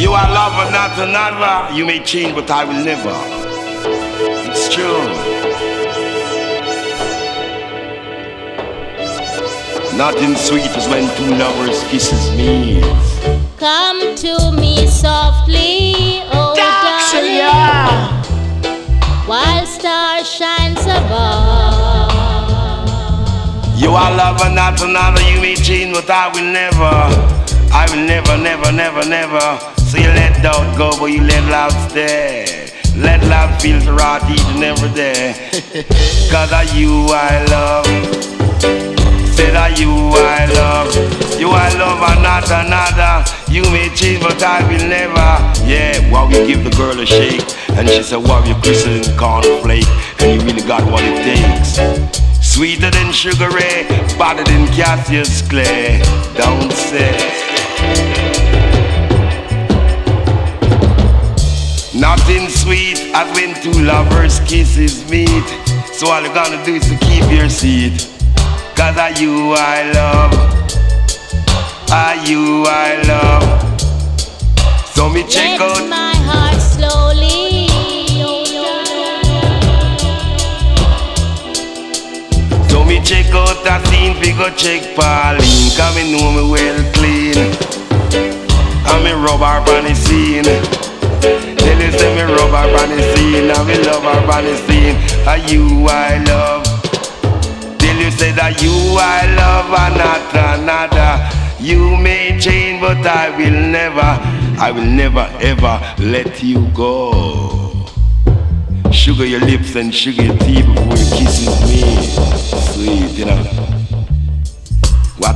You are lover, not another. You may change, but I will never. It's true. Nothing sweet as when two lovers kisses me. Come to me softly, oh darling, while star shines above. You are lover, not another. You may change, but I will never. I will never, never, never, never. So you let doubt go, but you let love stay. Let love feel rot each and every day. Cause of you I love. Said that you I love. You I love and not another. You may change, but I will never. Yeah, while we give the girl a shake. And she said, Wow, you're christened cornflake. And you really got what it takes. Sweeter than Sugar eh? Ray, better than Cassius Clay. Don't say. Nothing sweet as when two lovers kisses meet. So all you gonna do is to keep your seat. Cause are you I love. Are you I love. So me check Let out. my heart slowly. Me check out that scene, we go check Pauline. Come me know me well clean. And me rub her on the scene. Tell you say me rub her on the scene. And me love her on the scene. Are you I love? Tell you say that you I love and not another. You may change, but I will never, I will never ever let you go. Sugar your lips and sugar your teeth before you kisses me.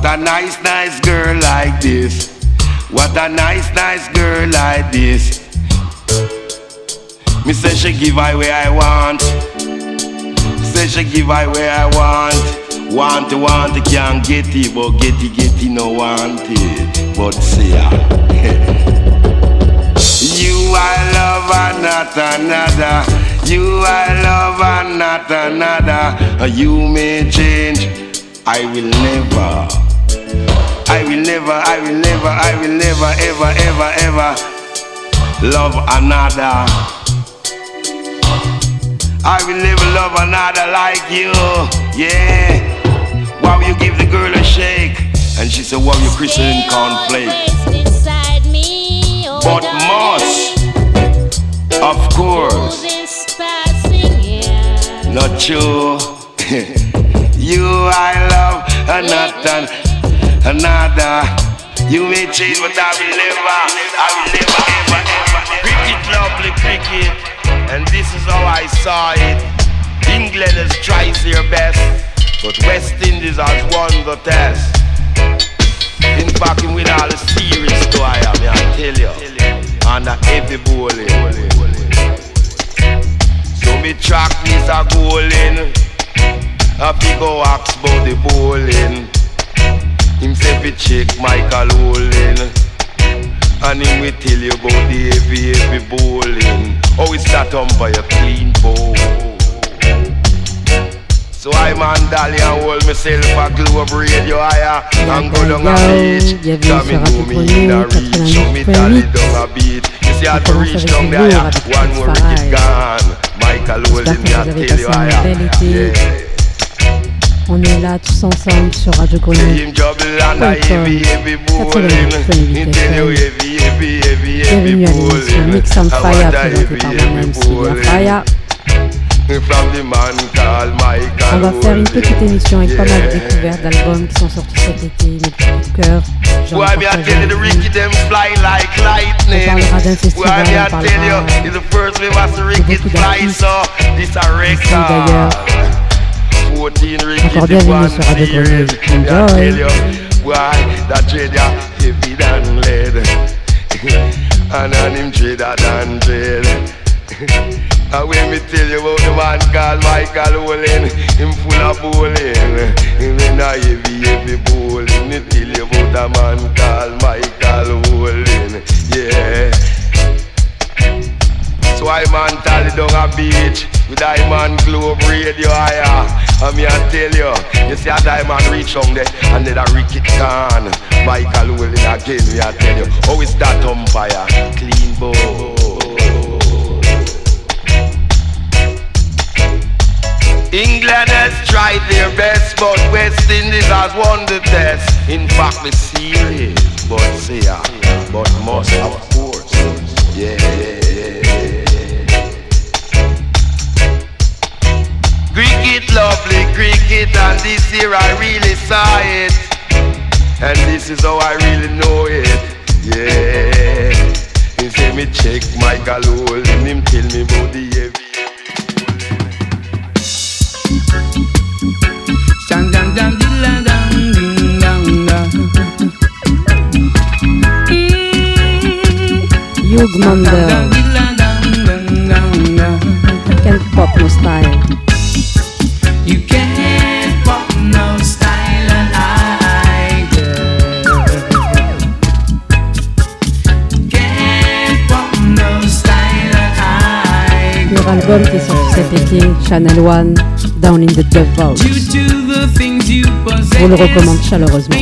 What a nice, nice girl like this. What a nice, nice girl like this. Me say she give I where I want. Say she give I where I want. Want to want it, can't get it, but get it, get it, no want it. But say ya. You I love and not another. You I love and not another. You may change. I will never. I will never, I will never, I will never, ever, ever, ever love another. I will never love another like you. Yeah. Wow, you give the girl a shake. And she said, Wow, you christening Stay cornflake. always beside me, oh But must, of course, This passing year. not you. you I love, and not an, another. You may change, but I will never, I will never, ever, ever. Cricket, lovely cricket, and this is how I saw it. England has tried their best, but West Indies has won the test. In fact, with all the serious to I am, I tell you, and a heavy bowling. So me track is a goaling. A big wax about the bowling. Him say fi check Michael Holding. And him will tell you about the heavy, heavy bowling. How it's that umpire clean bowl. So I man Dali and hold myself a globe radio higher And go down a beach Cause me know me in a reach So me Dali down a beat You see On to reach down there One more wicket gone Michael Holding me I vous tell you higher. Yeah On est là tous ensemble sur Radio Grenouille. Bienvenue à l'émission Mix and Fire présentée par moi-même Sylvain Faya. On va faire une petite émission avec pas mal de découvertes d'albums qui sont sortis cet été, mes petits coups de cœur. Genre on parlera d'un festival, on parlera de beaucoup d'artistes. Record. 14 Ricky Encore bienvenue one sur Radio. Grenouille. I Enjoy. you, why that heavy than lead, and on him dreader than dread. And when me tell you about the man called Michael Holding, him full of bowling. Him in a heavy, heavy bowling. Me tell you about a man called Michael Holding. Yeah. I man tally down a beach with Diamond Globe Radio higher. And me I tell you, you see a diamond reach on there, and then a Ricky Khan, Michael Willing again. Me I tell you, how is that umpire? Clean ball. England has tried their best, but West Indies has won the test. In fact, we serious, but say, but must of course, yeah, yeah. Cricket, lovely cricket, and this year I really saw it, and this is how I really know it, yeah. He say me check my galore, and him tell me about the heavy. Dun, dun. Hugh Dun, dun, Mandel, album qui est sorti cet été, Channel One, Down in the Dove Vault. On le recommande chaleureusement.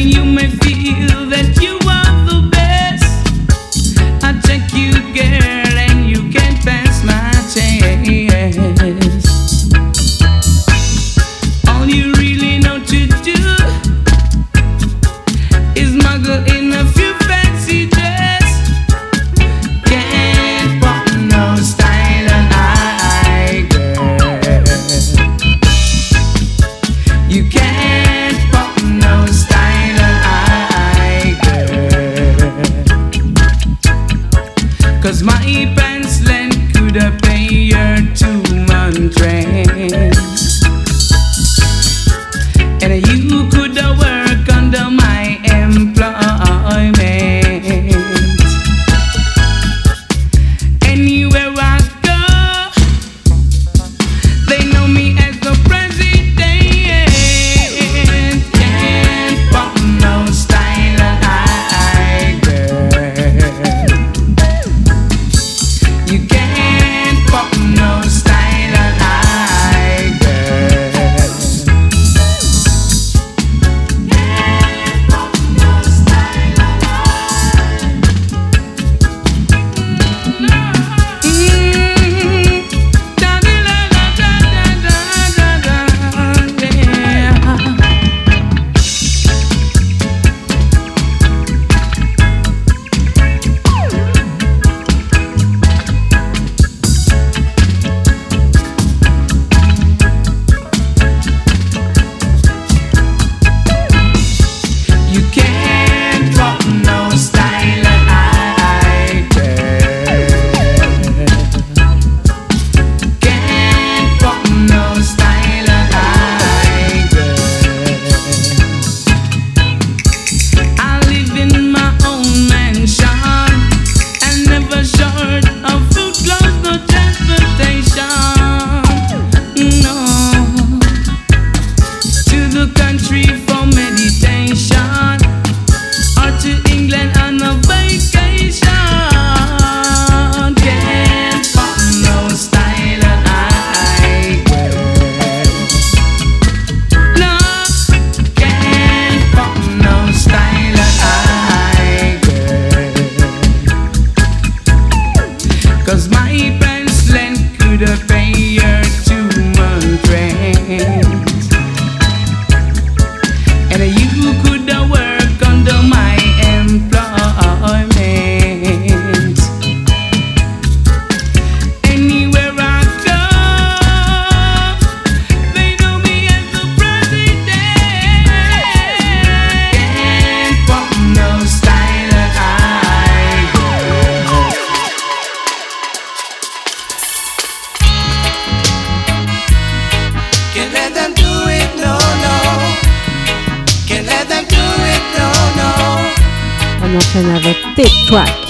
track.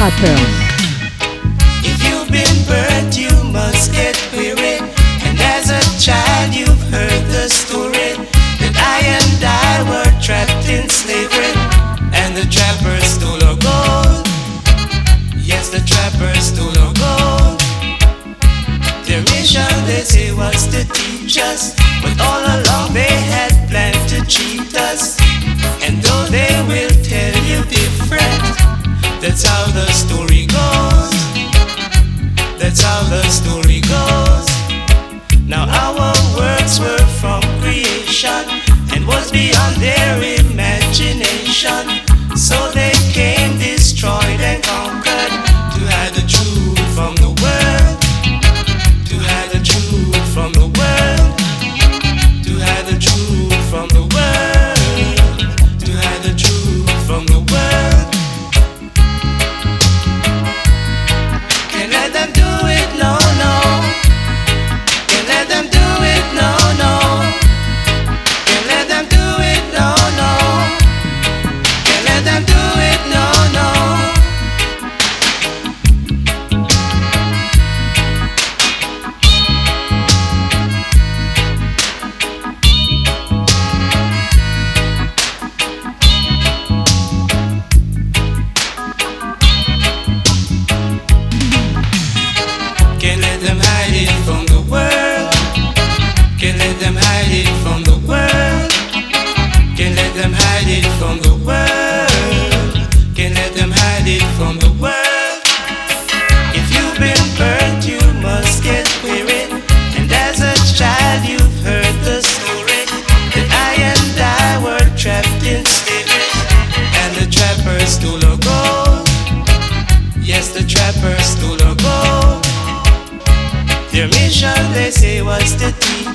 Trappers. If you've been burnt, you must get weary. And as a child, you've heard the story that I and I were trapped in slavery. And the trappers stole our gold. Yes, the trappers stole our gold. Their mission, they say, was to teach us. But all along, they had planned to cheat us. And though they will that's how the story goes. That's how the story goes. Now our words were from creation and was beyond their imagination. So they came destroyed and conquered.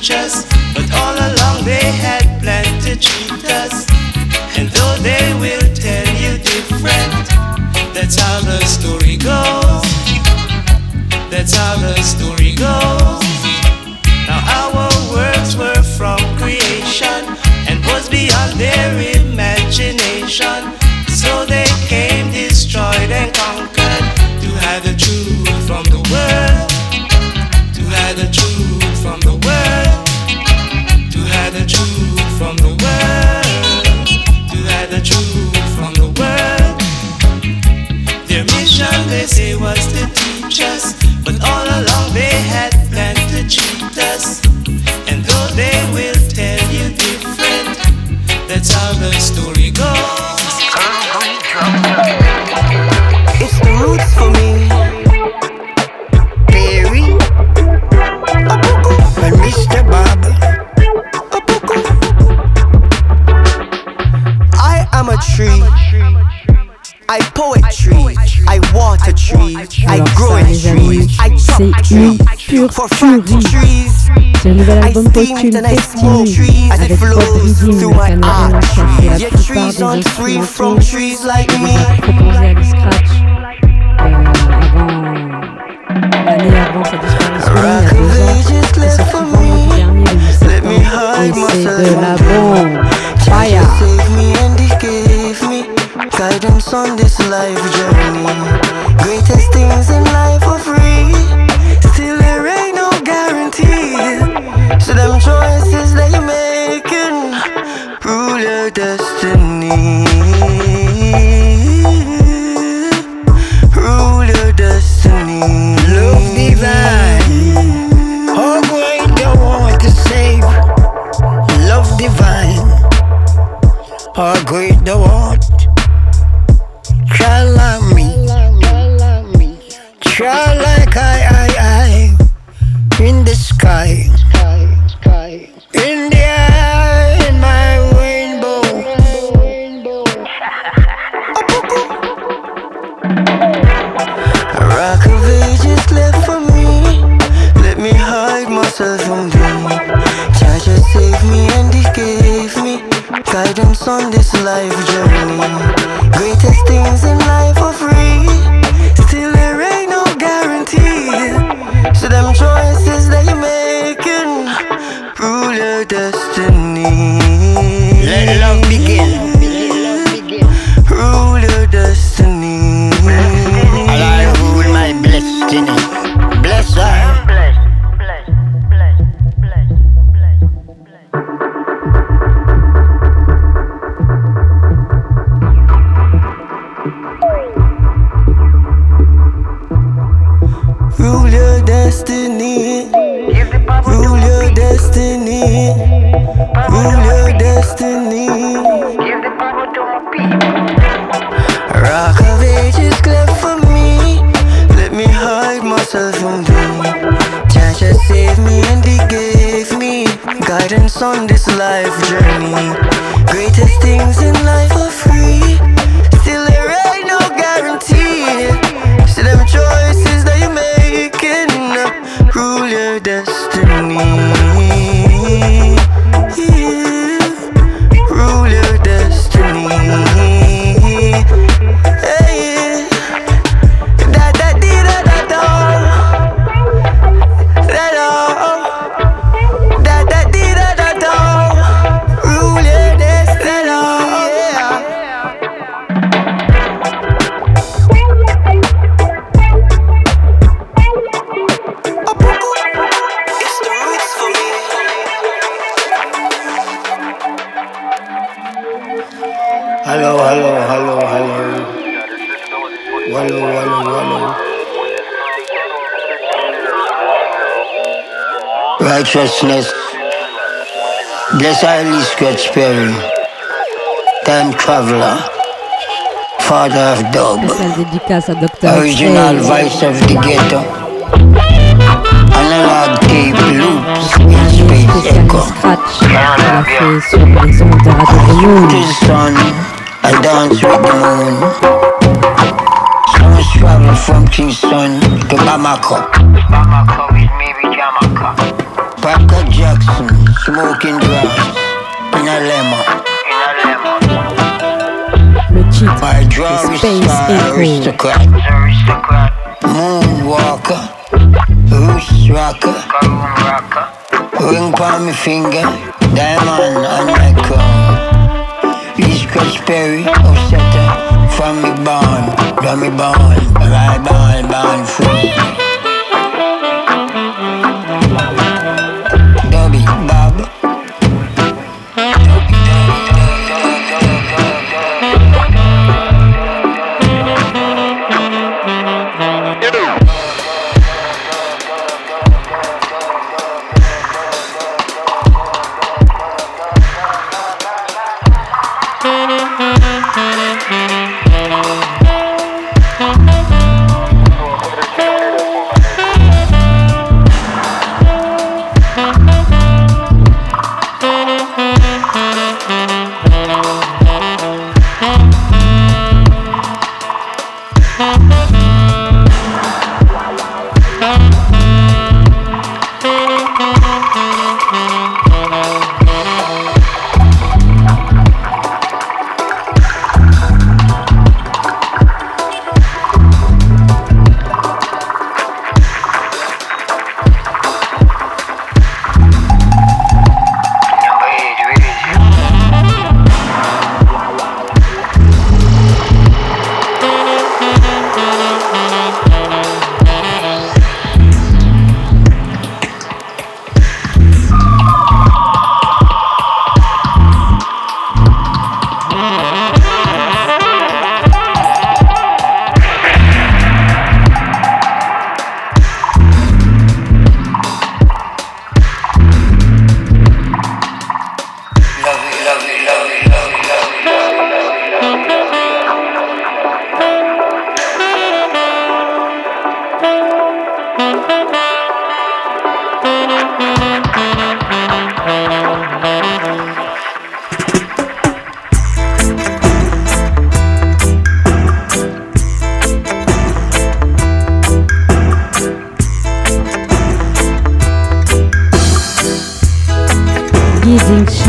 futures, but all along they had planned to cheat us. And though they will tell you different, that's how the story goes. That's how the story goes. Now our words were from creation and was beyond their imagination, so they. say was the teacher's? c'est une pure tuerie. C'est le nouvel album posthume Destiny avec Bob Reading, Nathan Levin qui a fait la plupart des instrumentaux proposés à l'e-scratch euh, avant euh, l'année avant sa disparition, il y a deux ans. Et c'est tout le dernier, le 17. Et c'est de la bombe. Fire! guidance on this life journey. Greatest things in life. Righteousness. Bless highly Scratch Perry. Time traveler. Father of dub. Spéciale dédicace à Dr. Original X-Ray. voice of the ghetto. Analog tape loops in Année space spéciale echo. Scratch qu'elle a fait sur les ondes de Radio Grenouille. The sun, I dance with the moon. Songs travel from Kingston to Bamako. Jackson, smoking grass in a lemon. In a lemon. Le titre, My is Space aristocrat. Moonwalker. Roots rocker. Ring on my finger. Diamond on my crown. East Coast Perry, Osetta, from me born, from me born, right born, born free.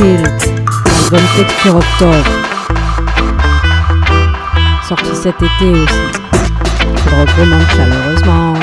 Gazing Shield, album Texture Octobre. Sorti cet été aussi. Je le recommande chaleureusement.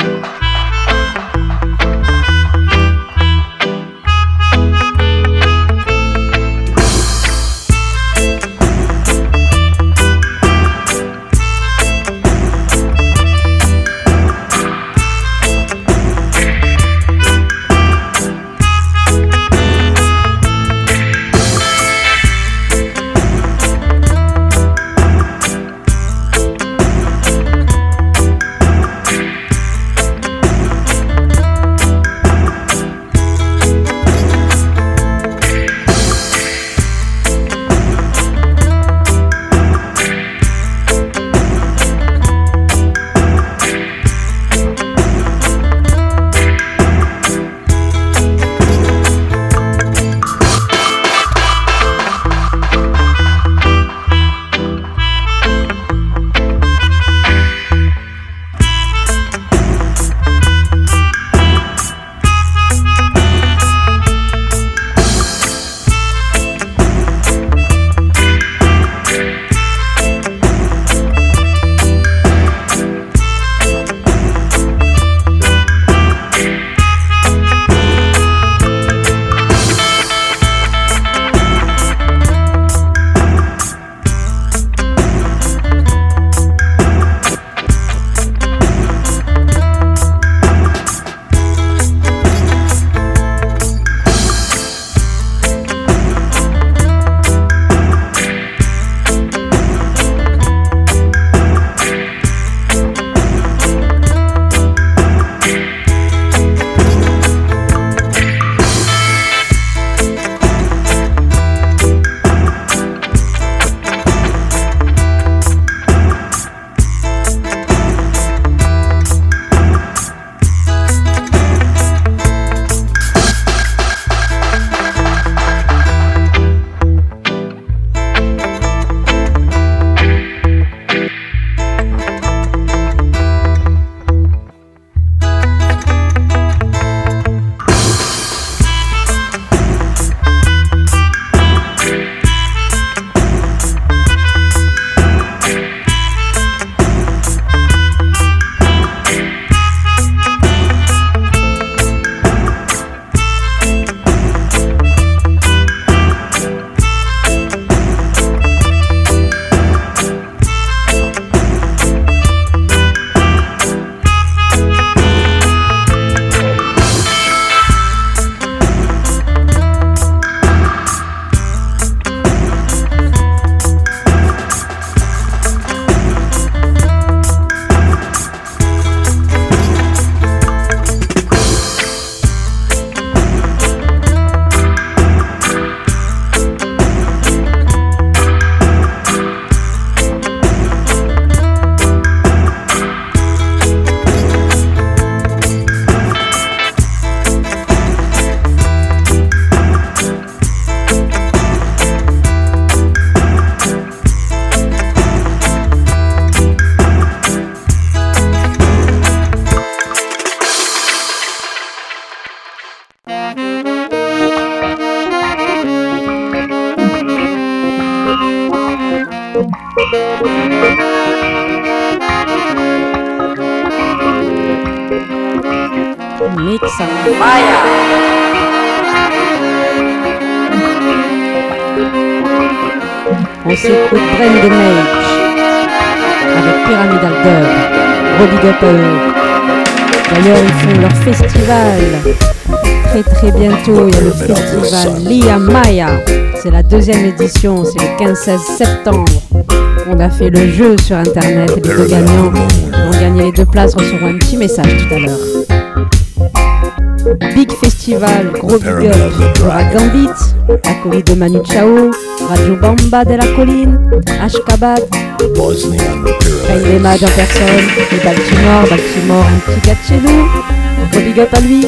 Mix Maya. On s'écoute Brain de Mage avec Pyramidal Dub. Bobby Up D'ailleurs, ils font leur festival très très bientôt. Il y a le festival Lia Maya. C'est la deuxième édition, c'est le 15-16 septembre. On a fait le jeu sur internet et les deux gagnants qui ont gagné les deux places recevront un petit message tout à l'heure. Big Festival, gros big up, aura Gambit, acolyte de Manu Chao, Radio Bamba de la Colline, Ashkabat, mages en personne, et Baltimore, Baltimore, un petit gars de chez nous, gros big up à lui.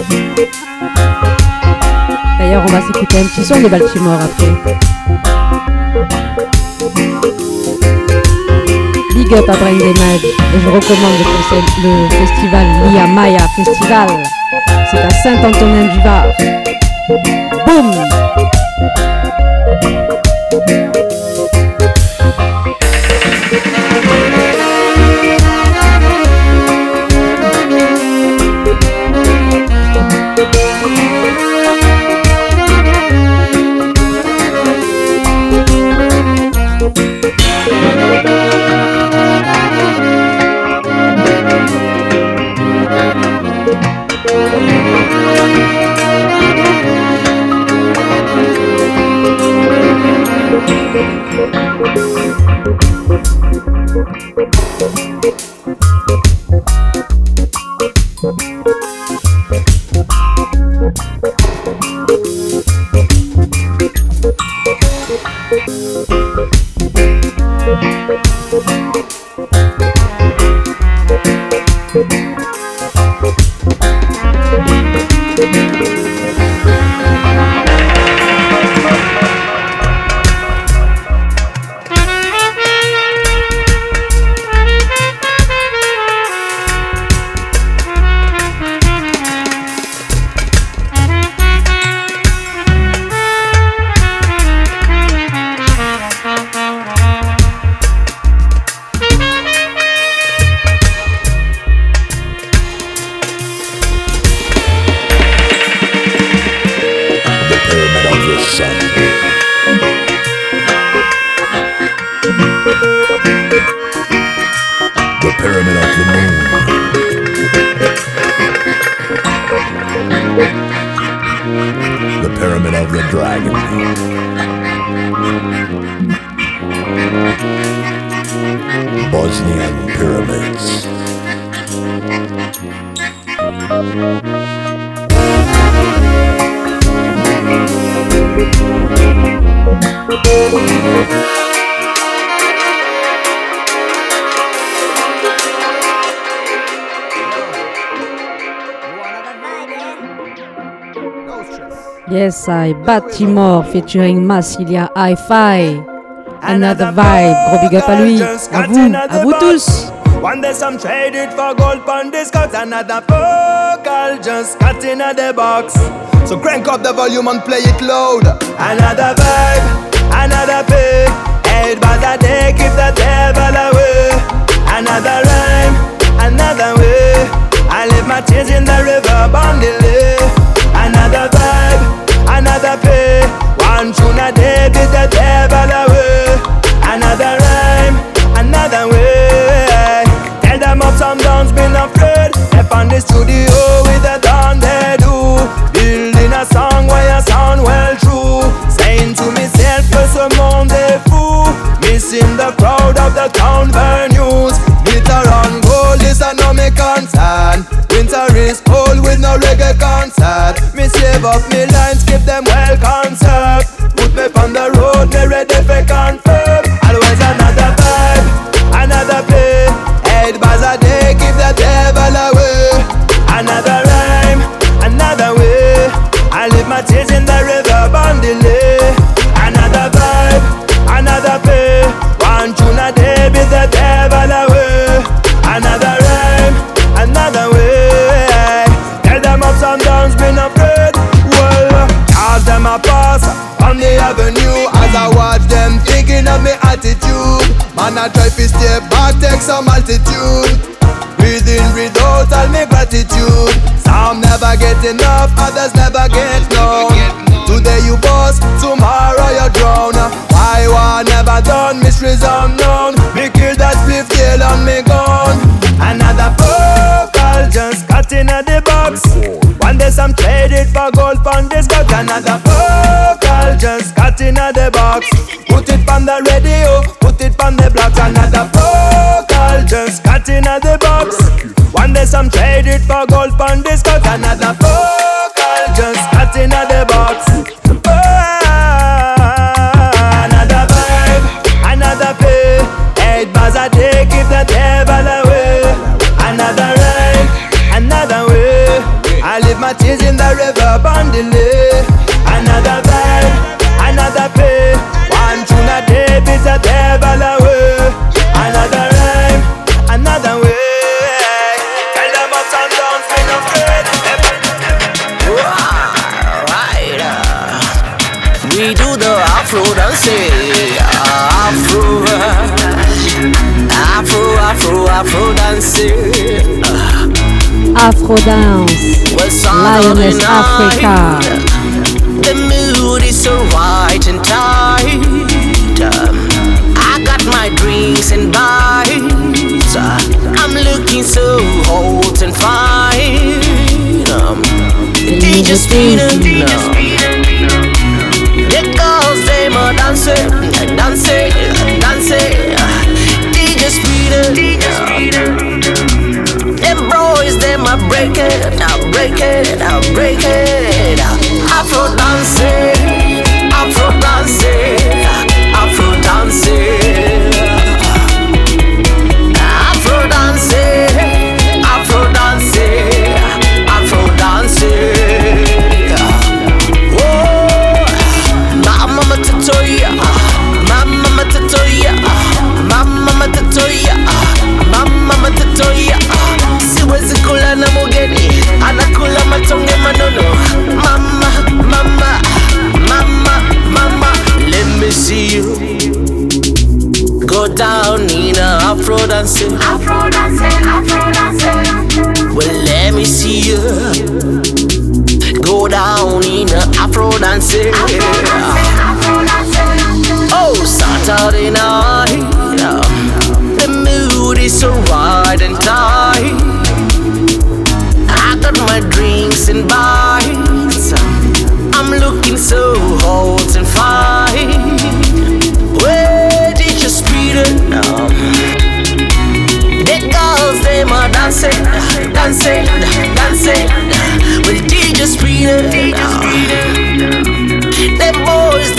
D'ailleurs, on va s'écouter un petit son de Baltimore après. Big up à Brain Damage et je recommande le, festival Lia Maya Festival. C'est à Saint-Antonin-du-Var. Boum We'll be. Yes, Baltimore featuring Massilia Hi-Fi. Another vibe, gros big up à lui, à vous, à vous tous. One day some trade it for gold pound discounts Another vocal just cut in the box. So crank up the volume and play it loud. Another vibe, another pay Eight bars a day, keep the devil away. Another rhyme, another way. I leave my tears in the river Another vibe, another pay One tune a day, beat the devil away. Another rhyme, another way. Tell them up some downs been afraid. Step on the studio with a down they do. Building a song where I sound well true. Saying to myself que ce monde est fou Missing the crowd of the town venues Glitter on gold, this a no me concern. Winter is with no reggae concert. Me save up me lines, keep them well conserved Put me on the road, me ready for confirm. Always another vibe, another play. Eight bars a day, keep the devil away. Another on the avenue As I watch them thinking of me attitude Man, I try to stay back, take some altitude Breathe in, breathe out, all me gratitude Some never get enough, others never get known. Today you boss, tomorrow you drown. Why war never done, mysteries unknown. Me kill that fifth tail on me gun. Another vocal just cut in the box. One day some traded for gold on this got another vocal just cut in the box. Put it on the radio, put it on the blocks. Another vocal just cut in the box. One day some traded for gold on this got another vocal just cut in the box. Afro, dancing. Afro Dance, Lioness Africa. The mood is so right and tight. I got my drinks and bites. I'm looking so hot and fine. Um, DJ Speeder, the girls them a dancing, dancing, dancing. Break it, I'll break it, I'll break it. Afro dancing, go down in a Afro dancing. Afro dancing, Afro dancing. Well, let me see you go down in a Afro dancing. Oh, Saturday night, um, the mood is so right and tight. I got my drinks and bites. I'm looking so hot Them boys,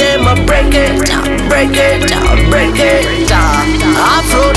break it, break it, break it. Afro dancing,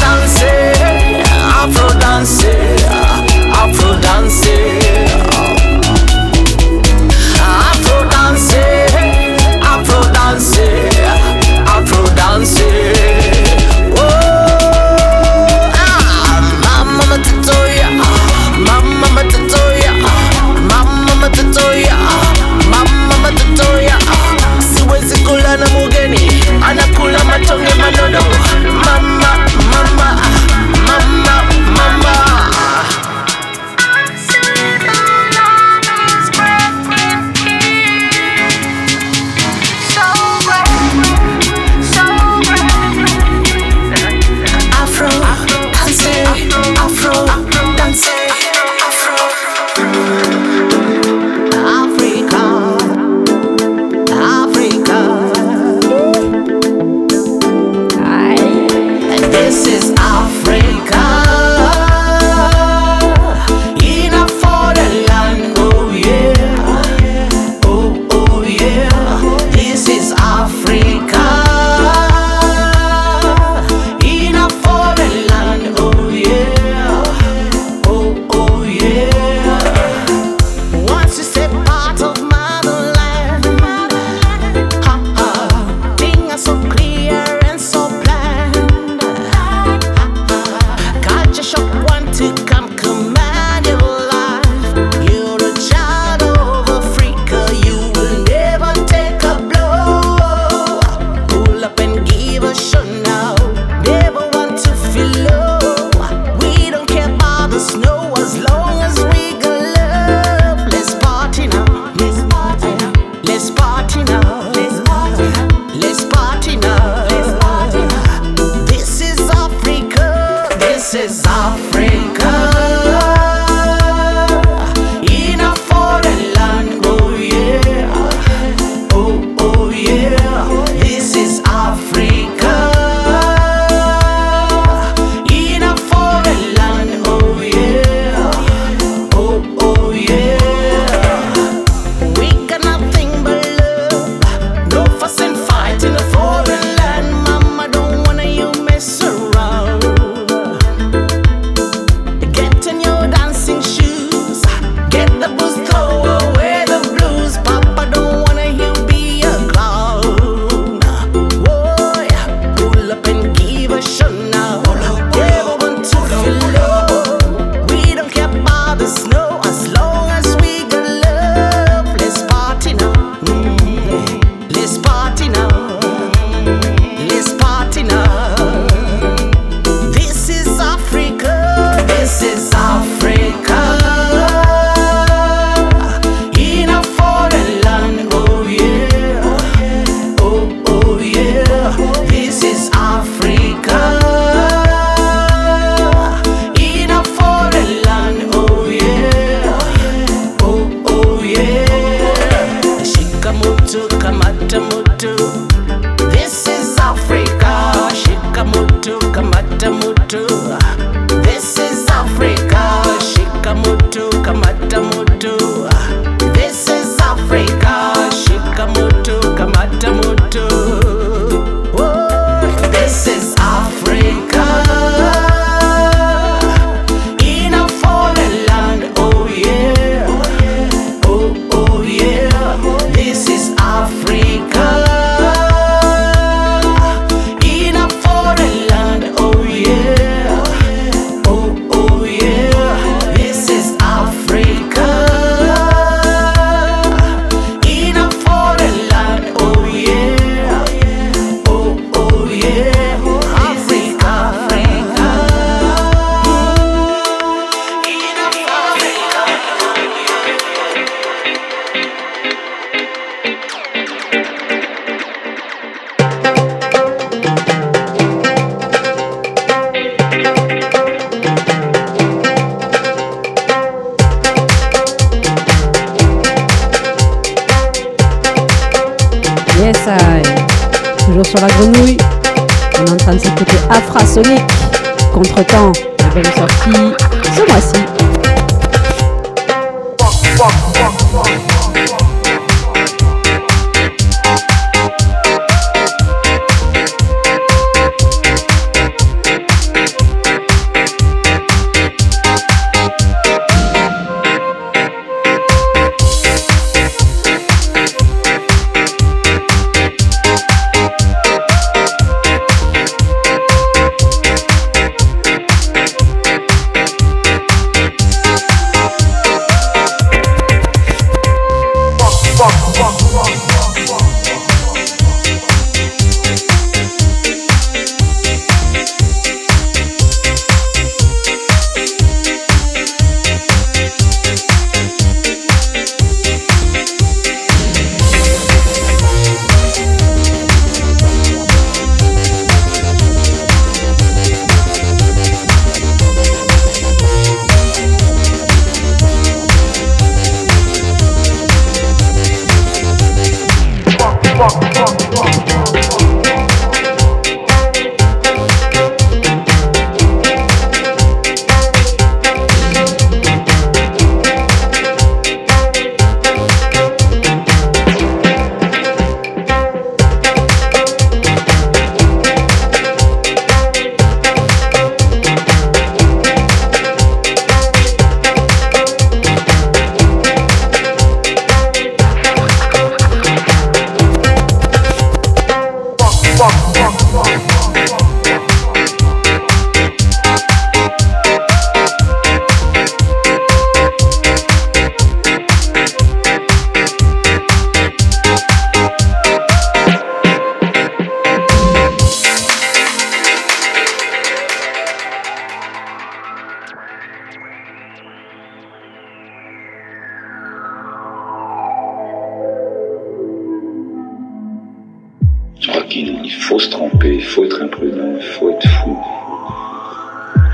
Il faut se tromper, il faut être imprudent, il faut être fou.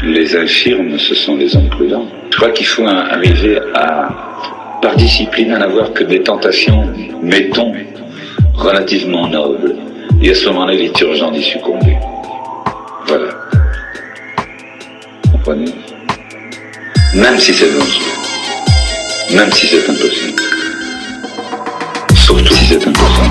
Les infirmes, ce sont les hommes prudents. Je crois qu'il faut arriver à, par discipline, à n'avoir que des tentations, mettons, relativement nobles. Et à ce moment-là, il est urgent d'y succomber. Voilà. Vous Comprenez? Même si c'est dangereux. Même si c'est impossible. Surtout si c'est impossible.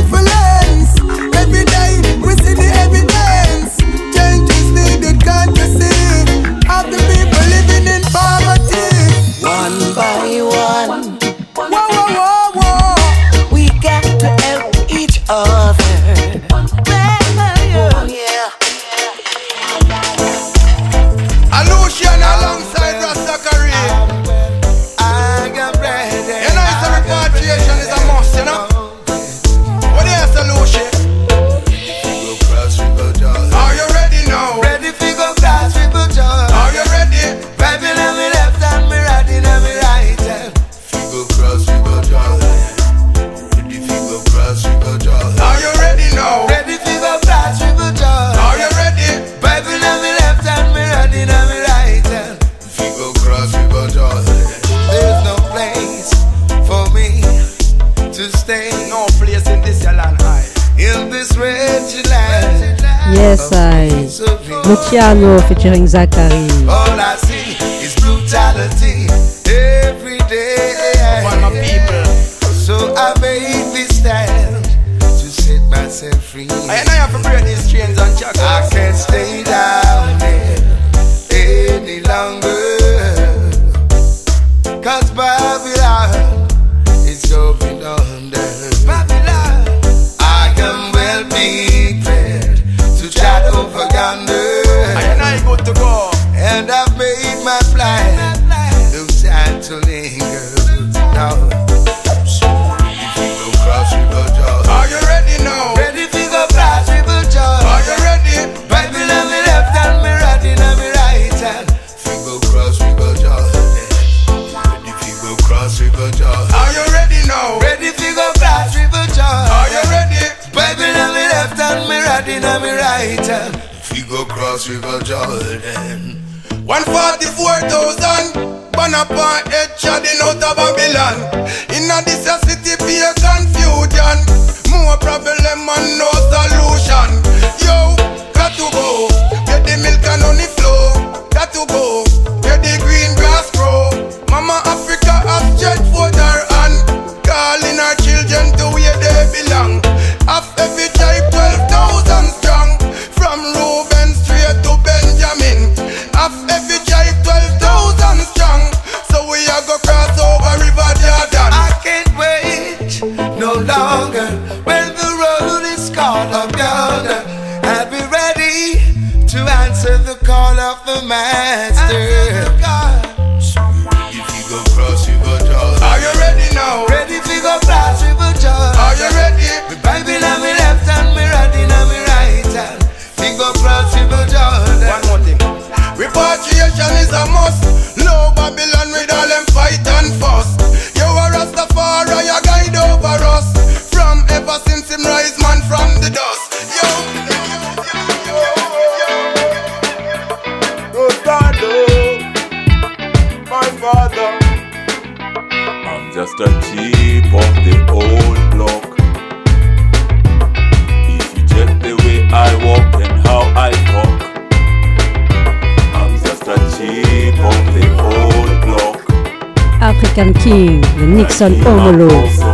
Luciano featuring Zachary. All I see is brutality every day. One of people. So I made this stand to set myself free. I have to break these chains and chuckles. I can't stay down there any longer. Cause Babylon is over. cross River Jordan. 144,000 burn up on out of Babylon. In a this city, be a confusion. More problem and no solution. African King, the Nixon Omolo.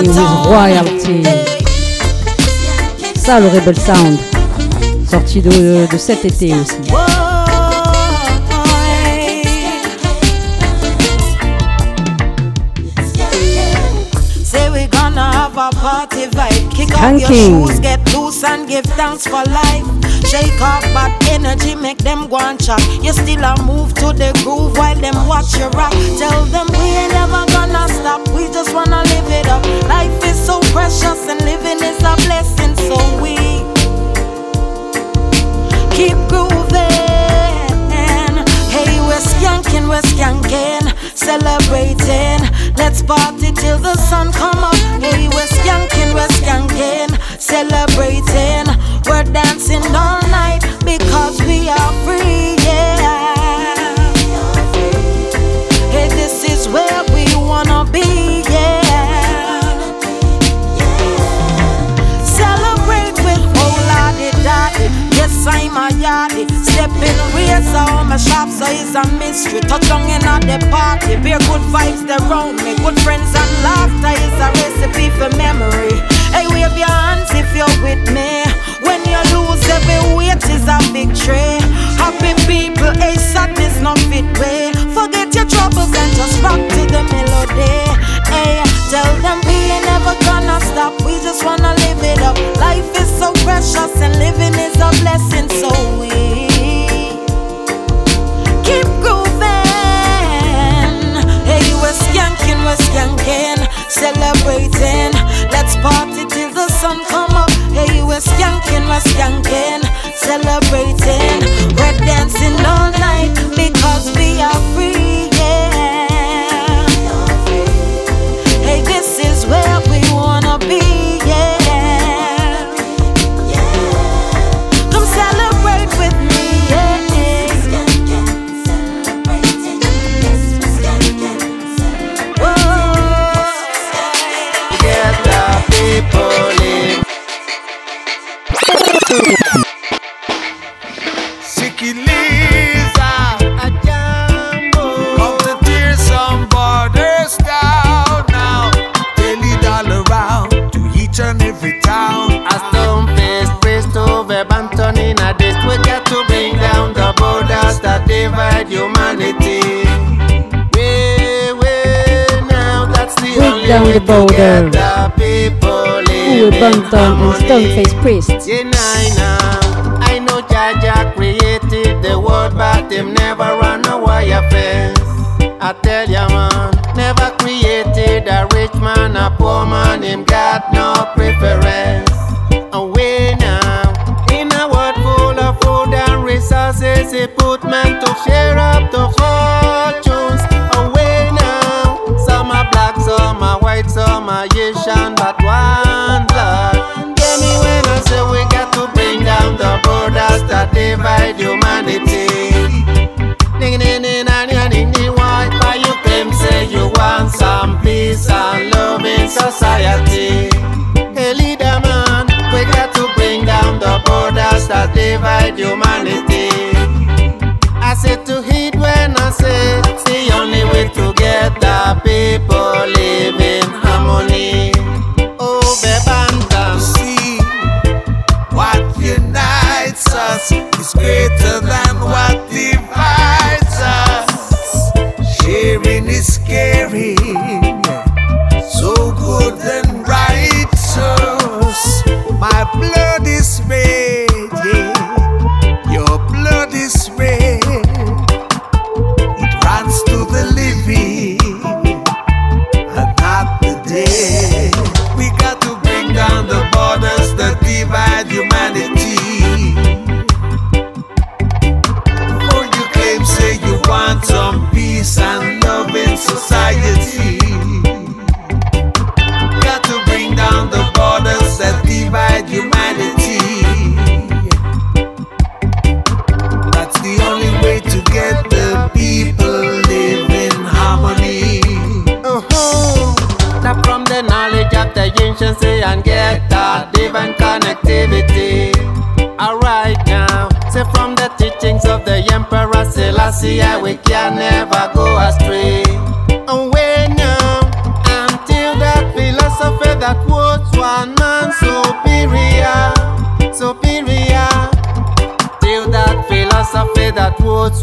Royalty with royalty. Ça, le Rebel Sound. Sorti de, de cet été aussi. Say give thanks for life. Shake off bad energy, make them go and chat. You still a move to the groove while them watch you rock. Tell them we ain't never gonna stop. We just wanna live it up. Life is so precious and living is a blessing. So we keep grooving. Hey, we're skanking, we're skanking, celebrating. Let's party till the sun come up. Hey, we're skanking, we're skanking, celebrating. We're dancing all night because we are free. Yeah. Hey, this is where we wanna be. Yeah. Celebrate with whole lottie daddy. Yes, I'm a yardie. Step in razor my shop, so it's a mystery. Touch down in at the party. Bear good vibes they round me. Good friends and laughter is a recipe for memory. Hey, wave your hands if you're with me. When you lose, every weight is a victory. Happy people, hey, sadness not fit way. Forget your troubles and just rock to the melody. Hey, tell them we ain't never gonna stop. We just wanna live it up. Life is so precious and living is a blessing. So we we're skanking, celebrating. Let's party till the sun come up. Hey, we're skanking, we're skanking, celebrating. We're dancing all night because we are free. Yeah. Hey, this is where we wanna be. Yeah. Down the border. Uwe Banton and. Stoneface Priest. Yeah, nah. I know Jaja created the world, but him never run a wire fence. I tell ya, man, never created a rich man, a poor man, him got no preference. Away now, in a world full of food and resources, he put men to share up the but one blood. Get me when I say we got to bring down the borders that divide humanity. Ning ning ning ning ning ning why why you claim say you want some peace and love in society? Hey leader man, we got to bring down the borders that divide humanity. I said to heed when I say it's the only way to get the people living in harmony.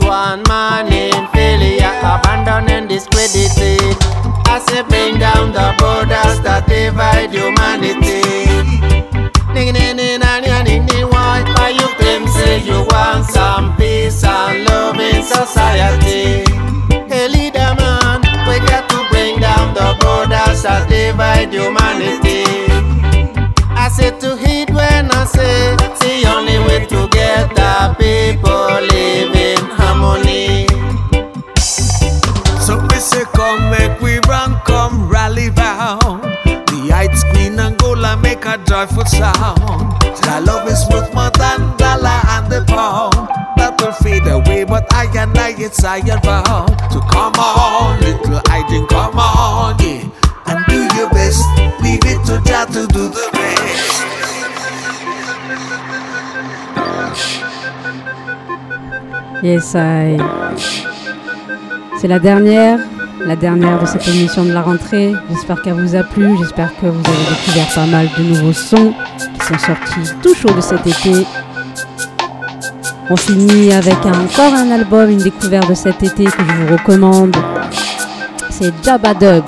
One man inferior, abandoned and discredited. I say bring down the borders that divide humanity. Ning ning ning ning ning ning why you claim say you want some peace and love in society? Hey leader man, we got to bring down the borders that divide humanity. I say to heed when I say the only way to get the people joyful sound. Our love is worth more than dollar and the pound. That will fade away, but I and I it's I vow to come on, little hygiene, come on, yeah, and do your best. Leave it to Jah to do the rest. Yes, I. C'est la dernière, la dernière de cette émission de la rentrée. J'espère qu'elle vous a plu. J'espère que vous avez découvert pas mal de nouveaux sons qui sont sortis tout chaud de cet été. On finit avec encore un album, une découverte de cet été que je vous recommande. C'est Jabba Dub.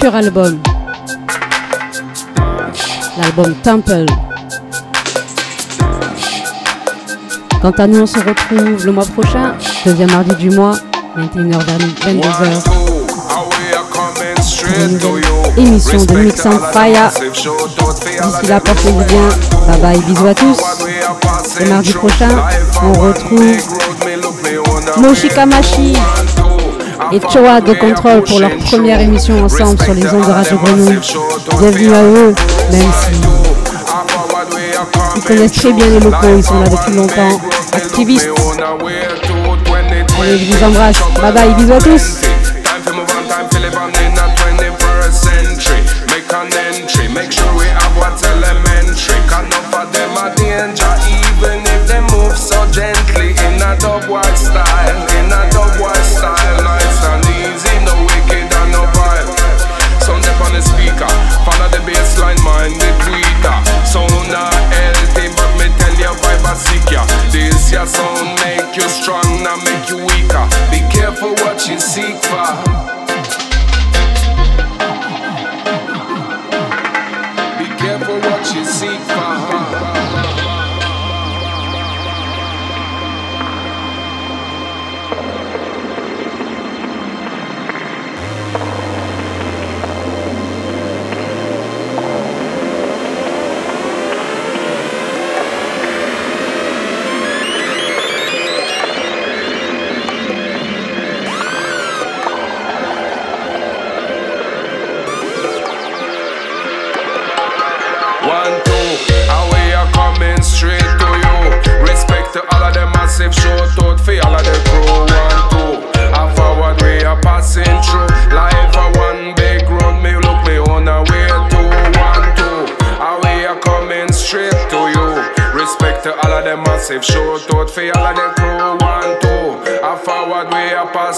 Pur album. L'album Temple. Quant à nous, on se retrouve le mois prochain, deuxième mardi du mois, 21h vers 22h. Pour une nouvelle émission de Mix on Fire. D'ici là, portez-vous bien. Bye bye, bisous à tous. Et mardi prochain, on retrouve Moshikamashi et Choa de Control pour leur première émission ensemble sur les ondes de Radio Grenouille. Bienvenue à eux, même si ils connaissent très bien les locaux, ils sont là depuis longtemps, activistes. Je vous embrasse. Bye bye, bisous à tous.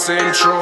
Are